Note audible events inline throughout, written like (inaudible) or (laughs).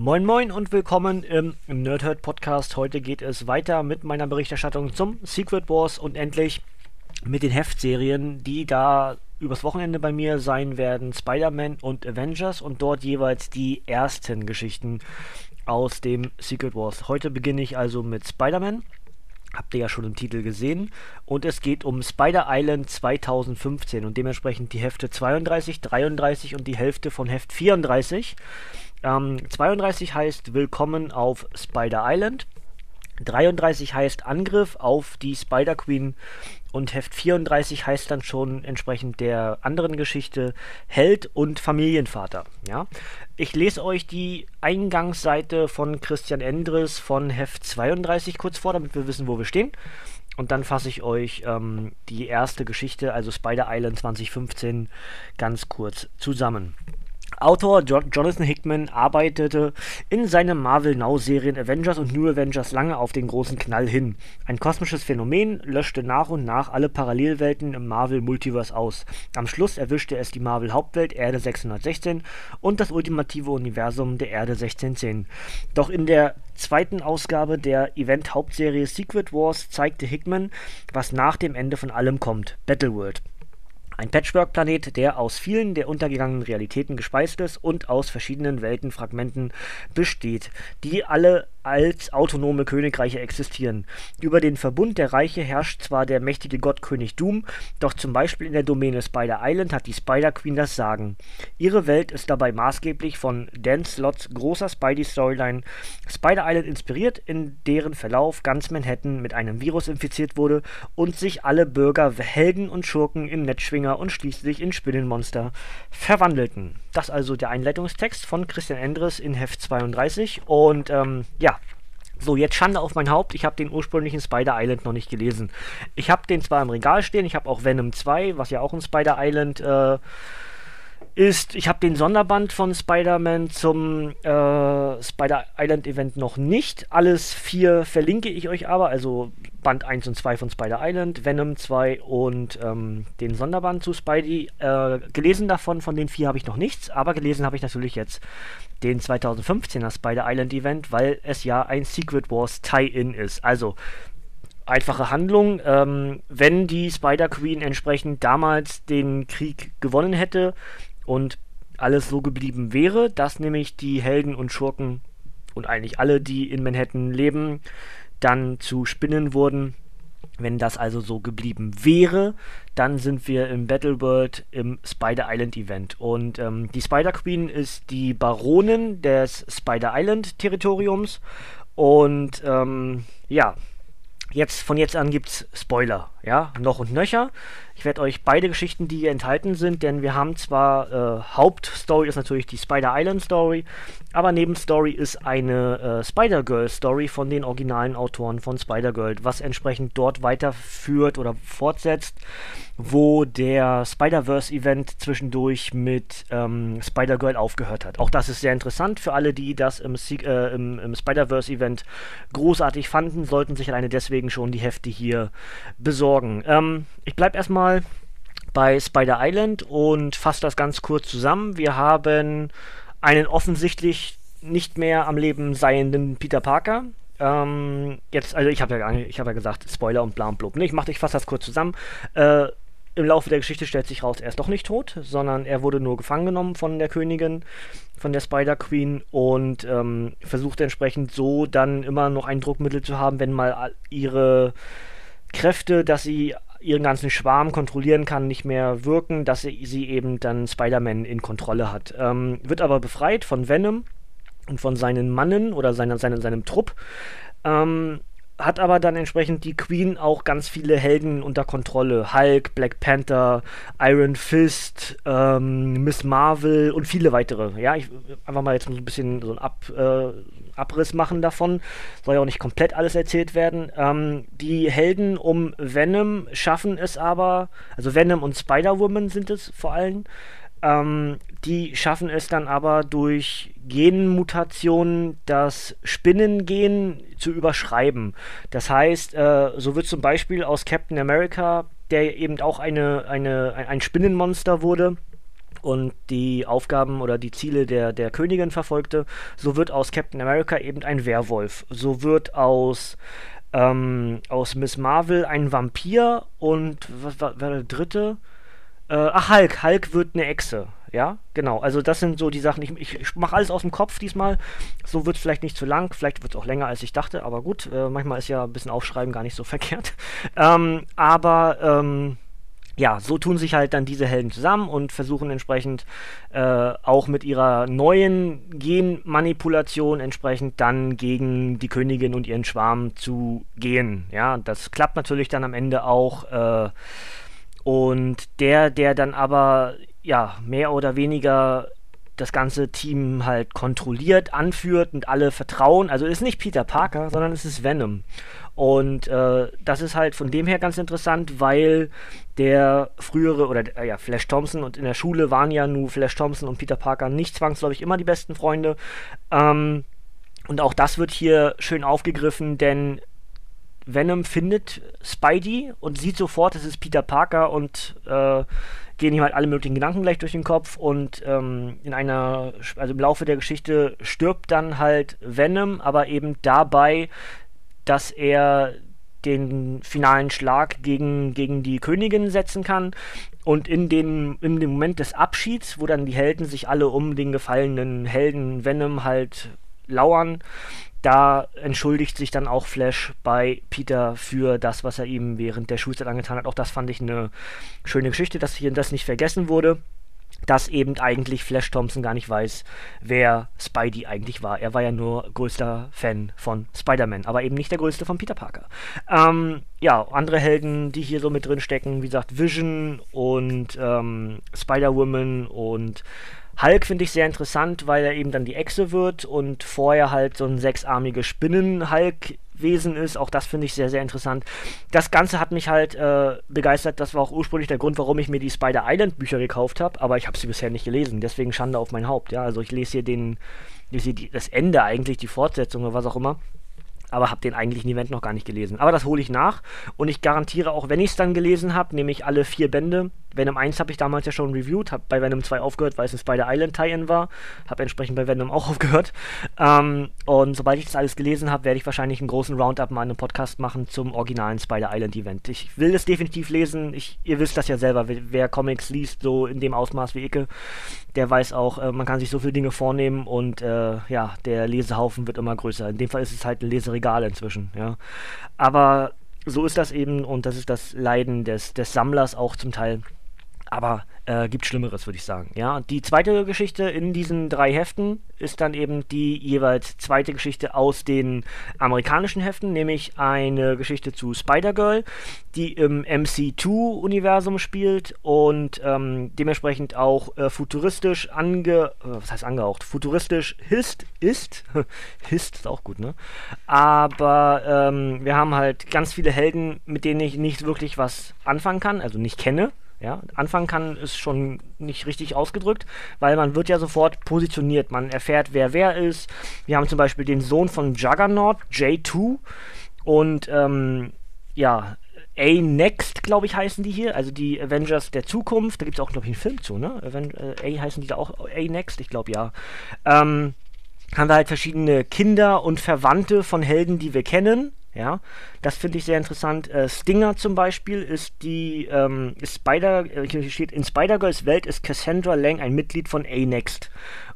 Moin Moin und willkommen im Nerdhurt Podcast. Heute geht es weiter mit meiner Berichterstattung zum Secret Wars und endlich mit den Heftserien, die da übers Wochenende bei mir sein werden. Spider-Man und Avengers und dort jeweils die ersten Geschichten aus dem Secret Wars. Heute beginne ich also mit Spider-Man. Habt ihr ja schon im Titel gesehen. Und es geht um Spider Island 2015 und dementsprechend die Hefte 32, 33 und die Hälfte von Heft 34. Ähm, 32 heißt Willkommen auf Spider Island. 33 heißt Angriff auf die Spider Queen und Heft 34 heißt dann schon entsprechend der anderen Geschichte Held und Familienvater. Ja? Ich lese euch die Eingangsseite von Christian Endres von Heft 32 kurz vor, damit wir wissen, wo wir stehen. Und dann fasse ich euch ähm, die erste Geschichte, also Spider Island 2015, ganz kurz zusammen. Autor jo Jonathan Hickman arbeitete in seinen Marvel Now-Serien Avengers und New Avengers lange auf den großen Knall hin. Ein kosmisches Phänomen löschte nach und nach alle Parallelwelten im Marvel-Multiverse aus. Am Schluss erwischte es die Marvel-Hauptwelt Erde 616 und das ultimative Universum der Erde 1610. Doch in der zweiten Ausgabe der Event-Hauptserie Secret Wars zeigte Hickman, was nach dem Ende von allem kommt: Battleworld. Ein Patchwork-Planet, der aus vielen der untergegangenen Realitäten gespeist ist und aus verschiedenen Weltenfragmenten besteht, die alle als autonome Königreiche existieren. Über den Verbund der Reiche herrscht zwar der mächtige Gott König Doom, doch zum Beispiel in der Domäne Spider Island hat die Spider Queen das Sagen. Ihre Welt ist dabei maßgeblich von Dan Slotts großer Spidey-Storyline Spider Island inspiriert, in deren Verlauf ganz Manhattan mit einem Virus infiziert wurde und sich alle Bürger, Helden und Schurken in Netzschwinger und schließlich in Spinnenmonster verwandelten. Das also der Einleitungstext von Christian Endres in Heft 32 und ähm, ja, so, jetzt Schande auf mein Haupt, ich habe den ursprünglichen Spider Island noch nicht gelesen. Ich habe den zwar im Regal stehen, ich habe auch Venom 2, was ja auch ein Spider Island äh, ist, ich habe den Sonderband von Spider-Man zum äh, Spider Island Event noch nicht. Alles vier verlinke ich euch aber, also Band 1 und 2 von Spider Island, Venom 2 und ähm, den Sonderband zu Spidey. Äh, gelesen davon, von den vier habe ich noch nichts, aber gelesen habe ich natürlich jetzt den 2015er Spider Island Event, weil es ja ein Secret Wars Tie-In ist. Also einfache Handlung. Ähm, wenn die Spider Queen entsprechend damals den Krieg gewonnen hätte, und alles so geblieben wäre, dass nämlich die Helden und Schurken und eigentlich alle, die in Manhattan leben, dann zu Spinnen wurden. Wenn das also so geblieben wäre, dann sind wir im Battleworld im Spider Island Event. Und ähm, die Spider Queen ist die Baronin des Spider Island Territoriums. Und ähm, ja, jetzt von jetzt an gibt es Spoiler, ja, noch und nöcher. Ich werde euch beide Geschichten, die hier enthalten sind, denn wir haben zwar äh, Hauptstory ist natürlich die Spider Island Story, aber Nebenstory ist eine äh, Spider-Girl Story von den originalen Autoren von Spider-Girl, was entsprechend dort weiterführt oder fortsetzt, wo der Spider-Verse Event zwischendurch mit ähm, Spider-Girl aufgehört hat. Auch das ist sehr interessant für alle, die das im, äh, im, im Spider-Verse Event großartig fanden, sollten sich alleine deswegen schon die Hefte hier besorgen. Ähm, ich bleibe erstmal mal bei Spider Island und fasse das ganz kurz zusammen. Wir haben einen offensichtlich nicht mehr am Leben seienden Peter Parker. Ähm, jetzt, also ich habe ja, hab ja gesagt, Spoiler und bla und blub. Ne? Ich, ich fasse das kurz zusammen. Äh, Im Laufe der Geschichte stellt sich raus, er ist doch nicht tot, sondern er wurde nur gefangen genommen von der Königin, von der Spider Queen und ähm, versucht entsprechend so dann immer noch ein Druckmittel zu haben, wenn mal ihre Kräfte, dass sie ihren ganzen Schwarm kontrollieren kann, nicht mehr wirken, dass sie, sie eben dann Spider-Man in Kontrolle hat. Ähm, wird aber befreit von Venom und von seinen Mannen oder seiner, seine, seinem Trupp. Ähm, hat aber dann entsprechend die Queen auch ganz viele Helden unter Kontrolle. Hulk, Black Panther, Iron Fist, ähm, Miss Marvel und viele weitere. Ja, ich einfach mal jetzt so ein bisschen so ein Ab, äh, Abriss machen davon. Soll ja auch nicht komplett alles erzählt werden. Ähm, die Helden um Venom schaffen es aber, also Venom und Spider-Woman sind es vor allem, ähm, die schaffen es dann aber durch Genmutationen das Spinnengen zu überschreiben. Das heißt, äh, so wird zum Beispiel aus Captain America, der eben auch eine, eine, ein Spinnenmonster wurde, und die Aufgaben oder die Ziele der, der Königin verfolgte, so wird aus Captain America eben ein Werwolf. So wird aus, ähm, aus Miss Marvel ein Vampir und was war, der dritte? Äh, ach, Hulk. Hulk wird eine Echse. Ja, genau. Also das sind so die Sachen. Ich, ich, ich mache alles aus dem Kopf diesmal. So wird es vielleicht nicht zu lang. Vielleicht wird es auch länger, als ich dachte. Aber gut, äh, manchmal ist ja ein bisschen Aufschreiben gar nicht so (laughs) verkehrt. Ähm, aber ähm, ja, so tun sich halt dann diese Helden zusammen und versuchen entsprechend äh, auch mit ihrer neuen Genmanipulation entsprechend dann gegen die Königin und ihren Schwarm zu gehen. Ja, das klappt natürlich dann am Ende auch. Äh, und der, der dann aber ja mehr oder weniger das ganze Team halt kontrolliert, anführt und alle vertrauen. Also ist nicht Peter Parker, sondern es ist Venom. Und äh, das ist halt von dem her ganz interessant, weil der frühere, oder äh, ja, Flash Thompson und in der Schule waren ja nur Flash Thompson und Peter Parker nicht zwangsläufig immer die besten Freunde. Ähm, und auch das wird hier schön aufgegriffen, denn Venom findet Spidey und sieht sofort, es ist Peter Parker und äh, gehen ihm halt alle möglichen Gedanken gleich durch den Kopf und ähm, in einer, also im Laufe der Geschichte stirbt dann halt Venom, aber eben dabei, dass er den finalen Schlag gegen, gegen die Königin setzen kann. Und in, den, in dem Moment des Abschieds, wo dann die Helden sich alle um den gefallenen Helden Venom halt lauern, da entschuldigt sich dann auch Flash bei Peter für das, was er ihm während der Schulzeit angetan hat. Auch das fand ich eine schöne Geschichte, dass hier das nicht vergessen wurde. Dass eben eigentlich Flash Thompson gar nicht weiß, wer Spidey eigentlich war. Er war ja nur größter Fan von Spider-Man, aber eben nicht der größte von Peter Parker. Ähm, ja, andere Helden, die hier so mit drin stecken, wie gesagt, Vision und ähm, Spider-Woman und Hulk finde ich sehr interessant, weil er eben dann die Echse wird und vorher halt so ein sechsarmiges Spinnen-Hulk Wesen ist. Auch das finde ich sehr, sehr interessant. Das Ganze hat mich halt äh, begeistert. Das war auch ursprünglich der Grund, warum ich mir die Spider Island Bücher gekauft habe. Aber ich habe sie bisher nicht gelesen. Deswegen Schande auf mein Haupt. Ja, also ich lese hier den, lese das Ende eigentlich, die Fortsetzung oder was auch immer aber habe den eigentlichen Event noch gar nicht gelesen. Aber das hole ich nach und ich garantiere auch, wenn ich es dann gelesen habe, nämlich alle vier Bände. Venom 1 habe ich damals ja schon reviewed, habe bei Venom 2 aufgehört, weil es ein Spider Island Tie-In war, habe entsprechend bei Venom auch (laughs) aufgehört. Ähm, und sobald ich das alles gelesen habe, werde ich wahrscheinlich einen großen Roundup mal in einem Podcast machen zum originalen Spider Island Event. Ich will es definitiv lesen. Ich, ihr wisst das ja selber, wer Comics liest, so in dem Ausmaß wie Icke, der weiß auch, äh, man kann sich so viele Dinge vornehmen und äh, ja, der Lesehaufen wird immer größer. In dem Fall ist es halt ein Leseregal inzwischen, ja. Aber so ist das eben und das ist das Leiden des, des Sammlers auch zum Teil. Aber äh, gibt Schlimmeres, würde ich sagen. Ja, die zweite Geschichte in diesen drei Heften ist dann eben die jeweils zweite Geschichte aus den amerikanischen Heften, nämlich eine Geschichte zu Spider-Girl, die im MC2-Universum spielt und ähm, dementsprechend auch äh, futuristisch ange... Äh, was heißt angehaucht? Futuristisch hist ist. (laughs) hist ist auch gut, ne? Aber ähm, wir haben halt ganz viele Helden, mit denen ich nicht wirklich was anfangen kann, also nicht kenne ja, anfangen kann ist schon nicht richtig ausgedrückt, weil man wird ja sofort positioniert. Man erfährt, wer wer ist. Wir haben zum Beispiel den Sohn von Juggernaut, J2, und ähm, ja, A-Next, glaube ich, heißen die hier, also die Avengers der Zukunft. Da gibt es auch, glaube ich, einen Film zu, ne? Aven äh, A heißen die da auch A-Next? Ich glaube ja. Ähm, haben wir halt verschiedene Kinder und Verwandte von Helden, die wir kennen. Ja, das finde ich sehr interessant. Äh, Stinger zum Beispiel ist die ähm, Spider, äh, steht in Spider-Girls Welt ist Cassandra Lang ein Mitglied von A-Next.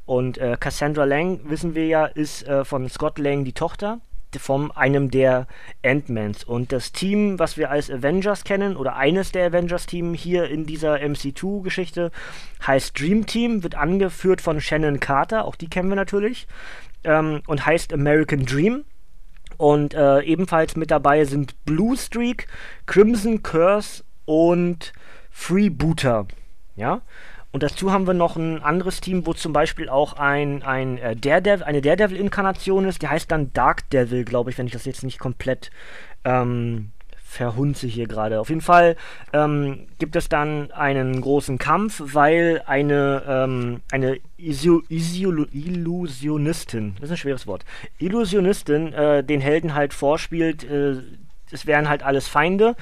Und äh, Cassandra Lang, wissen wir ja, ist äh, von Scott Lang die Tochter von einem der Ant-Mans. Und das Team, was wir als Avengers kennen, oder eines der Avengers-Team hier in dieser MC2-Geschichte, heißt Dream Team, wird angeführt von Shannon Carter, auch die kennen wir natürlich, ähm, und heißt American Dream. Und äh, ebenfalls mit dabei sind Blue Streak, Crimson Curse und Freebooter. Ja. Und dazu haben wir noch ein anderes Team, wo zum Beispiel auch ein, ein äh, Daredevil, eine Daredevil-Inkarnation ist, die heißt dann Dark Devil, glaube ich, wenn ich das jetzt nicht komplett ähm, verhunze hier gerade. Auf jeden Fall ähm, gibt es dann einen großen Kampf, weil eine, ähm, eine Isio Isio Illusionistin, das ist ein schweres Wort, Illusionistin äh, den Helden halt vorspielt, äh, es wären halt alles Feinde.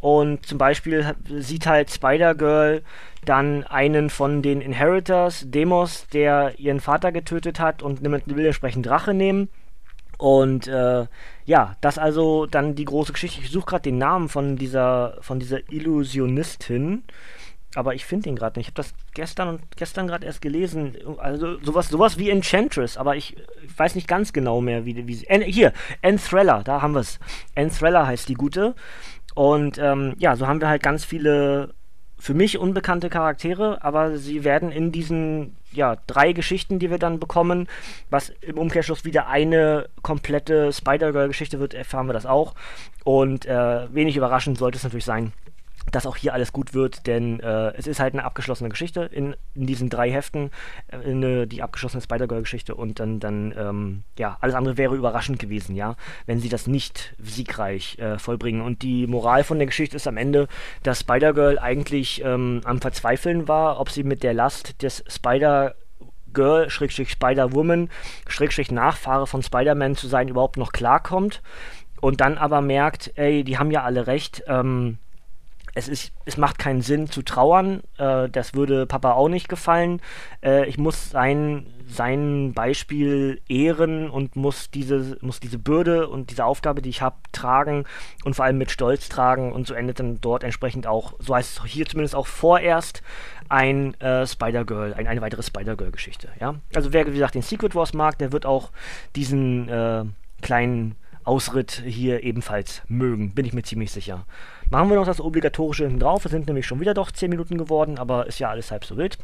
Und zum Beispiel sieht halt Spider-Girl dann einen von den Inheritors, Demos, der ihren Vater getötet hat und will entsprechend Rache nehmen. Und äh, ja, das also dann die große Geschichte. Ich suche gerade den Namen von dieser, von dieser Illusionistin aber ich finde ihn gerade nicht. Ich habe das gestern und gestern gerade erst gelesen. Also sowas, sowas wie Enchantress, aber ich, ich weiß nicht ganz genau mehr, wie, wie sie. Äh, hier, Enthrella, da haben wir es. Enthrella heißt die gute. Und ähm, ja, so haben wir halt ganz viele für mich unbekannte Charaktere, aber sie werden in diesen ja, drei Geschichten, die wir dann bekommen, was im Umkehrschluss wieder eine komplette Spider-Girl-Geschichte wird, erfahren wir das auch. Und äh, wenig überraschend sollte es natürlich sein, dass auch hier alles gut wird, denn äh, es ist halt eine abgeschlossene Geschichte in, in diesen drei Heften, äh, eine, die abgeschlossene Spider-Girl-Geschichte und dann, dann ähm, ja, alles andere wäre überraschend gewesen, ja, wenn sie das nicht siegreich äh, vollbringen. Und die Moral von der Geschichte ist am Ende, dass Spider-Girl eigentlich ähm, am Verzweifeln war, ob sie mit der Last des Spider- Girl, Schrägstrich Spider-Woman, Schrägstrich Nachfahre von Spider-Man zu sein, überhaupt noch klarkommt. Und dann aber merkt, ey, die haben ja alle recht, ähm, es, ist, es macht keinen Sinn zu trauern. Äh, das würde Papa auch nicht gefallen. Äh, ich muss sein, sein Beispiel ehren und muss diese, muss diese Bürde und diese Aufgabe, die ich habe, tragen und vor allem mit Stolz tragen. Und so endet dann dort entsprechend auch, so heißt es hier zumindest auch vorerst, ein äh, Spider-Girl, ein, eine weitere Spider-Girl-Geschichte. Ja? Also wer, wie gesagt, den Secret Wars mag, der wird auch diesen äh, kleinen Ausritt hier ebenfalls mögen, bin ich mir ziemlich sicher. Machen wir noch das Obligatorische hinten drauf. Es sind nämlich schon wieder doch 10 Minuten geworden, aber ist ja alles halb so wild.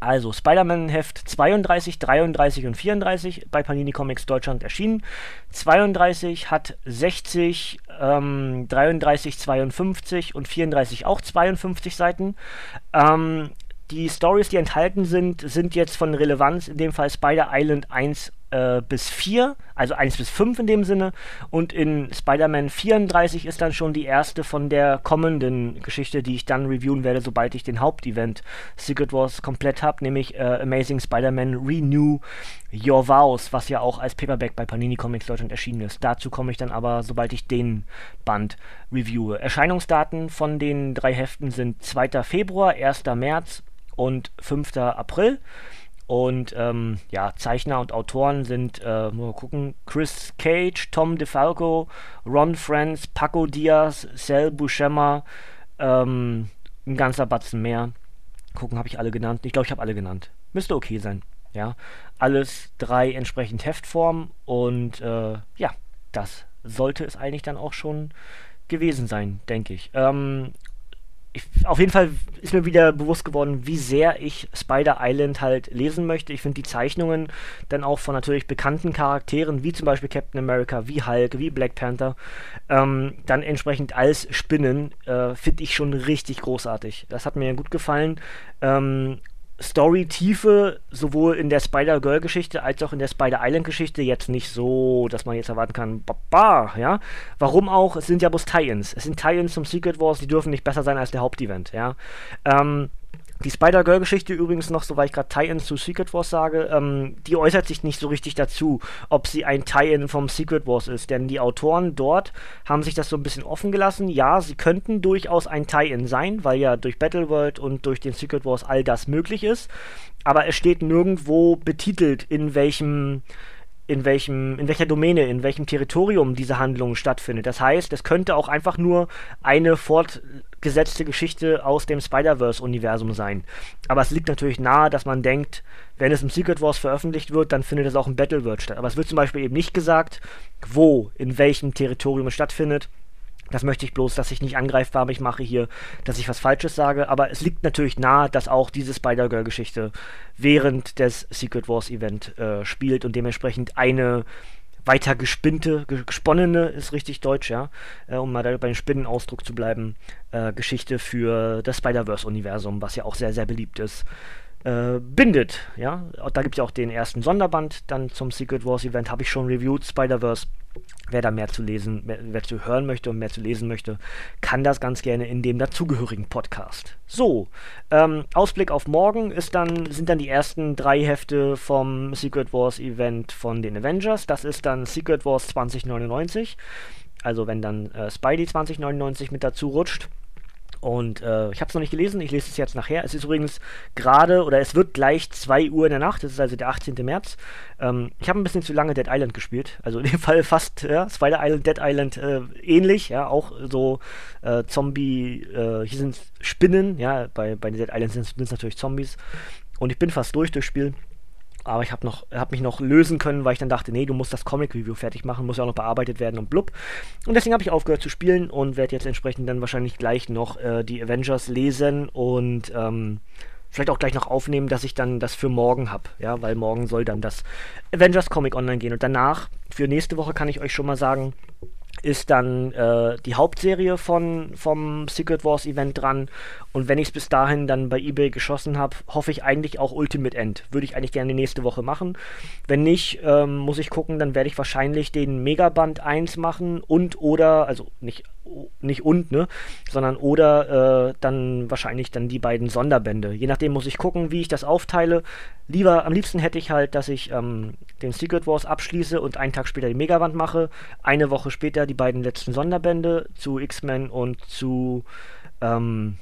Also Spider-Man-Heft 32, 33 und 34 bei Panini Comics Deutschland erschienen. 32 hat 60, ähm, 33 52 und 34 auch 52 Seiten. Ähm, die Stories, die enthalten sind, sind jetzt von Relevanz, in dem Fall Spider Island 1 äh, bis 4, also 1 bis 5 in dem Sinne. Und in Spider-Man 34 ist dann schon die erste von der kommenden Geschichte, die ich dann reviewen werde, sobald ich den Hauptevent Secret Wars komplett habe, nämlich äh, Amazing Spider-Man Renew Your Vows, was ja auch als Paperback bei Panini Comics Deutschland erschienen ist. Dazu komme ich dann aber, sobald ich den Band reviewe. Erscheinungsdaten von den drei Heften sind 2. Februar, 1. März und 5. April. Und ähm, ja, Zeichner und Autoren sind, äh, mal gucken, Chris Cage, Tom DeFalco, Ron Friends, Paco Diaz, Sal Buscema, ähm, ein ganzer Batzen mehr. Gucken, habe ich alle genannt? Ich glaube, ich habe alle genannt. Müsste okay sein. Ja, alles drei entsprechend Heftform und äh, ja, das sollte es eigentlich dann auch schon gewesen sein, denke ich. Ähm, ich, auf jeden Fall ist mir wieder bewusst geworden, wie sehr ich Spider Island halt lesen möchte. Ich finde die Zeichnungen dann auch von natürlich bekannten Charakteren, wie zum Beispiel Captain America, wie Hulk, wie Black Panther, ähm, dann entsprechend als Spinnen, äh, finde ich schon richtig großartig. Das hat mir gut gefallen. Ähm, Story-Tiefe sowohl in der Spider-Girl-Geschichte als auch in der Spider-Island-Geschichte jetzt nicht so, dass man jetzt erwarten kann, baba, ja. Warum auch? Es sind ja bloß Tie-Ins. Es sind Tie-Ins zum Secret Wars, die dürfen nicht besser sein als der Hauptevent, ja. Ähm, die Spider-Girl-Geschichte übrigens noch, so weil ich gerade Tie-In zu Secret Wars sage, ähm, die äußert sich nicht so richtig dazu, ob sie ein Tie-In vom Secret Wars ist. Denn die Autoren dort haben sich das so ein bisschen offen gelassen. Ja, sie könnten durchaus ein Tie-In sein, weil ja durch Battleworld und durch den Secret Wars all das möglich ist. Aber es steht nirgendwo betitelt, in welchem in welchem, in welcher Domäne, in welchem Territorium diese Handlung stattfindet. Das heißt, es könnte auch einfach nur eine fortgesetzte Geschichte aus dem Spider-Verse-Universum sein. Aber es liegt natürlich nahe, dass man denkt, wenn es im Secret Wars veröffentlicht wird, dann findet es auch im Battleworld statt. Aber es wird zum Beispiel eben nicht gesagt, wo, in welchem Territorium es stattfindet. Das möchte ich bloß, dass ich nicht angreifbar mich mache hier, dass ich was Falsches sage. Aber es liegt natürlich nahe, dass auch diese Spider-Girl-Geschichte während des Secret Wars Event äh, spielt und dementsprechend eine weiter gespinnte, gesponnene, ist richtig deutsch, ja, äh, um mal da beim Spinnenausdruck zu bleiben, äh, Geschichte für das Spider-Verse-Universum, was ja auch sehr, sehr beliebt ist äh, bindet. Ja, da gibt es ja auch den ersten Sonderband dann zum Secret Wars Event, habe ich schon reviewed, Spider-Verse. Wer da mehr zu lesen, mehr, wer zu hören möchte und mehr zu lesen möchte, kann das ganz gerne in dem dazugehörigen Podcast. So, ähm, Ausblick auf morgen ist dann, sind dann die ersten drei Hefte vom Secret Wars Event von den Avengers. Das ist dann Secret Wars 2099. Also wenn dann äh, Spidey 2099 mit dazu rutscht. Und äh, ich habe es noch nicht gelesen, ich lese es jetzt nachher. Es ist übrigens gerade, oder es wird gleich 2 Uhr in der Nacht, das ist also der 18. März. Ähm, ich habe ein bisschen zu lange Dead Island gespielt, also in dem (laughs) Fall fast ja, Spider Island, Dead Island äh, ähnlich, ja, auch so äh, Zombie, äh, hier sind Spinnen, ja, bei, bei Dead Island sind es natürlich Zombies. Und ich bin fast durch durchs Spiel. Aber ich habe noch, habe mich noch lösen können, weil ich dann dachte, nee, du musst das Comic Review fertig machen, muss ja auch noch bearbeitet werden und blub. Und deswegen habe ich aufgehört zu spielen und werde jetzt entsprechend dann wahrscheinlich gleich noch äh, die Avengers lesen und ähm, vielleicht auch gleich noch aufnehmen, dass ich dann das für morgen habe, ja, weil morgen soll dann das Avengers Comic online gehen und danach für nächste Woche kann ich euch schon mal sagen, ist dann äh, die Hauptserie von, vom Secret Wars Event dran. Und wenn ich es bis dahin dann bei eBay geschossen habe, hoffe ich eigentlich auch Ultimate End. Würde ich eigentlich gerne nächste Woche machen. Wenn nicht, ähm, muss ich gucken, dann werde ich wahrscheinlich den Megaband 1 machen und oder, also nicht nicht und, ne, sondern oder äh, dann wahrscheinlich dann die beiden Sonderbände. Je nachdem muss ich gucken, wie ich das aufteile. Lieber, am liebsten hätte ich halt, dass ich ähm, den Secret Wars abschließe und einen Tag später die Megawand mache. Eine Woche später die beiden letzten Sonderbände zu X-Men und zu ähm,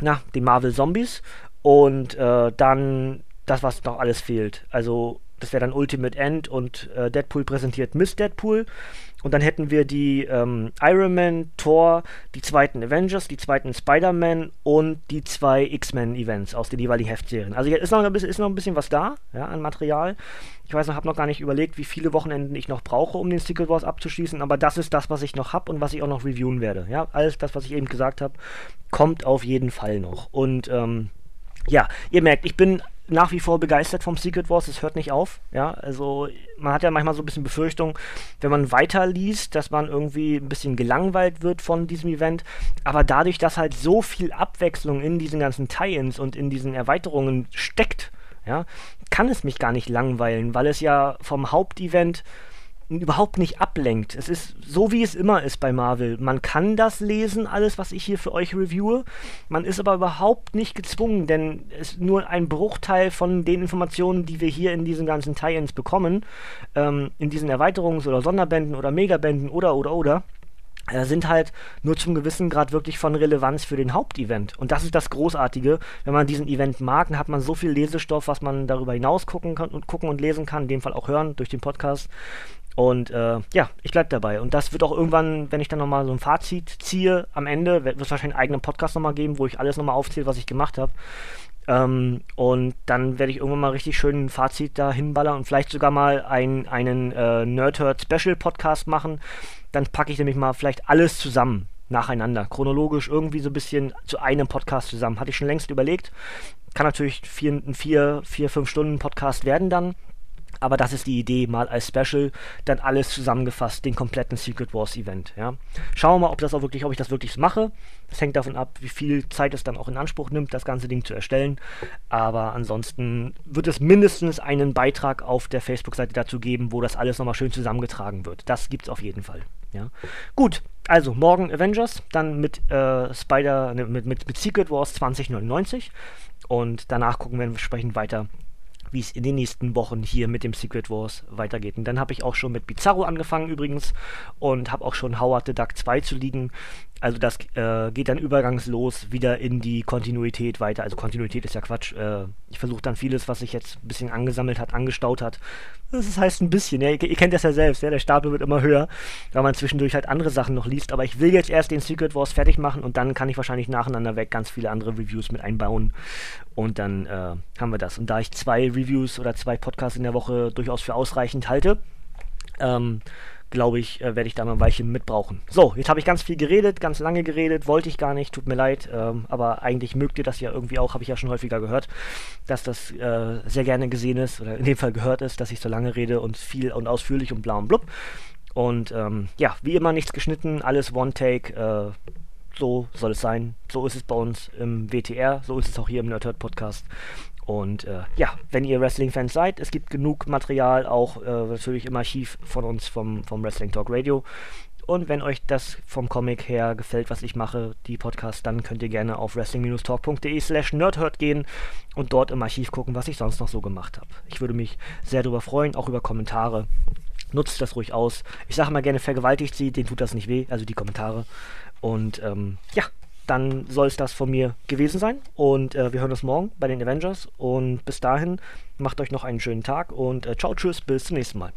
na, den Marvel Zombies. Und äh, dann das, was noch alles fehlt. Also das wäre dann Ultimate End und äh, Deadpool präsentiert Miss Deadpool. Und dann hätten wir die ähm, Iron Man, Thor, die zweiten Avengers, die zweiten Spider-Man und die zwei X-Men-Events aus den jeweiligen Heftserien. Also ist noch, ein bisschen, ist noch ein bisschen was da, ja, an Material. Ich weiß noch, habe noch gar nicht überlegt, wie viele Wochenenden ich noch brauche, um den Secret Wars abzuschließen, aber das ist das, was ich noch habe und was ich auch noch reviewen werde. Ja, alles das, was ich eben gesagt habe, kommt auf jeden Fall noch. Und ähm, ja, ihr merkt, ich bin nach wie vor begeistert vom Secret Wars, es hört nicht auf. Ja, also man hat ja manchmal so ein bisschen Befürchtung, wenn man weiterliest, dass man irgendwie ein bisschen gelangweilt wird von diesem Event. Aber dadurch, dass halt so viel Abwechslung in diesen ganzen Tie-ins und in diesen Erweiterungen steckt, ja, kann es mich gar nicht langweilen, weil es ja vom Hauptevent überhaupt nicht ablenkt. Es ist so, wie es immer ist bei Marvel. Man kann das lesen, alles, was ich hier für euch reviewe. Man ist aber überhaupt nicht gezwungen, denn es ist nur ein Bruchteil von den Informationen, die wir hier in diesen ganzen Tie-Ins bekommen, ähm, in diesen Erweiterungs- oder Sonderbänden oder Megabänden oder, oder, oder sind halt nur zum gewissen Grad wirklich von Relevanz für den Hauptevent. Und das ist das Großartige. Wenn man diesen Event mag, dann hat man so viel Lesestoff, was man darüber hinaus gucken, kann, und, gucken und lesen kann, in dem Fall auch hören durch den Podcast. Und äh, ja, ich bleibe dabei. Und das wird auch irgendwann, wenn ich dann nochmal so ein Fazit ziehe, am Ende, wird es wahrscheinlich einen eigenen Podcast nochmal geben, wo ich alles nochmal aufzähle, was ich gemacht habe. Ähm, und dann werde ich irgendwann mal richtig schön ein Fazit da hinballern und vielleicht sogar mal ein, einen äh, Nerdhurt Special Podcast machen. Dann packe ich nämlich mal vielleicht alles zusammen nacheinander, chronologisch irgendwie so ein bisschen zu einem Podcast zusammen. Hatte ich schon längst überlegt. Kann natürlich vier, ein vier, vier, fünf Stunden Podcast werden dann. Aber das ist die Idee, mal als Special dann alles zusammengefasst, den kompletten Secret Wars Event. Ja. Schauen wir mal, ob das auch wirklich, ob ich das wirklich mache. Das hängt davon ab, wie viel Zeit es dann auch in Anspruch nimmt, das ganze Ding zu erstellen. Aber ansonsten wird es mindestens einen Beitrag auf der Facebook-Seite dazu geben, wo das alles nochmal schön zusammengetragen wird. Das gibt es auf jeden Fall. Ja. Gut, also morgen Avengers, dann mit äh, Spider, ne, mit, mit, mit Secret Wars 2099 und danach gucken wir entsprechend weiter, wie es in den nächsten Wochen hier mit dem Secret Wars weitergeht. Und dann habe ich auch schon mit Bizarro angefangen übrigens und habe auch schon Howard the Duck 2 zu liegen. Also das äh, geht dann übergangslos wieder in die Kontinuität weiter. Also Kontinuität ist ja Quatsch. Äh, ich versuche dann vieles, was sich jetzt ein bisschen angesammelt hat, angestaut hat. Das heißt ein bisschen, ja, ihr, ihr kennt das ja selbst, ja, der Stapel wird immer höher, weil man zwischendurch halt andere Sachen noch liest. Aber ich will jetzt erst den Secret Wars fertig machen und dann kann ich wahrscheinlich nacheinander weg ganz viele andere Reviews mit einbauen. Und dann äh, haben wir das. Und da ich zwei Reviews oder zwei Podcasts in der Woche durchaus für ausreichend halte, ähm, glaube ich, äh, werde ich da mal ein Weilchen mitbrauchen. So, jetzt habe ich ganz viel geredet, ganz lange geredet, wollte ich gar nicht, tut mir leid, ähm, aber eigentlich mögt ihr das ja irgendwie auch, habe ich ja schon häufiger gehört, dass das äh, sehr gerne gesehen ist, oder in dem Fall gehört ist, dass ich so lange rede und viel und ausführlich und bla und blub. Und ähm, ja, wie immer nichts geschnitten, alles One-Take, äh, so soll es sein. So ist es bei uns im WTR, so ist es auch hier im Nerdhurt Podcast. Und äh, ja, wenn ihr Wrestling-Fans seid, es gibt genug Material, auch äh, natürlich im Archiv von uns vom, vom Wrestling Talk Radio. Und wenn euch das vom Comic her gefällt, was ich mache, die Podcasts, dann könnt ihr gerne auf wrestling-talk.de slash nerdhurt gehen und dort im Archiv gucken, was ich sonst noch so gemacht habe. Ich würde mich sehr darüber freuen, auch über Kommentare. nutzt das ruhig aus. Ich sage mal gerne, vergewaltigt sie, denen tut das nicht weh, also die Kommentare. Und ähm, ja, dann soll es das von mir gewesen sein. Und äh, wir hören uns morgen bei den Avengers. Und bis dahin, macht euch noch einen schönen Tag und äh, ciao, tschüss, bis zum nächsten Mal.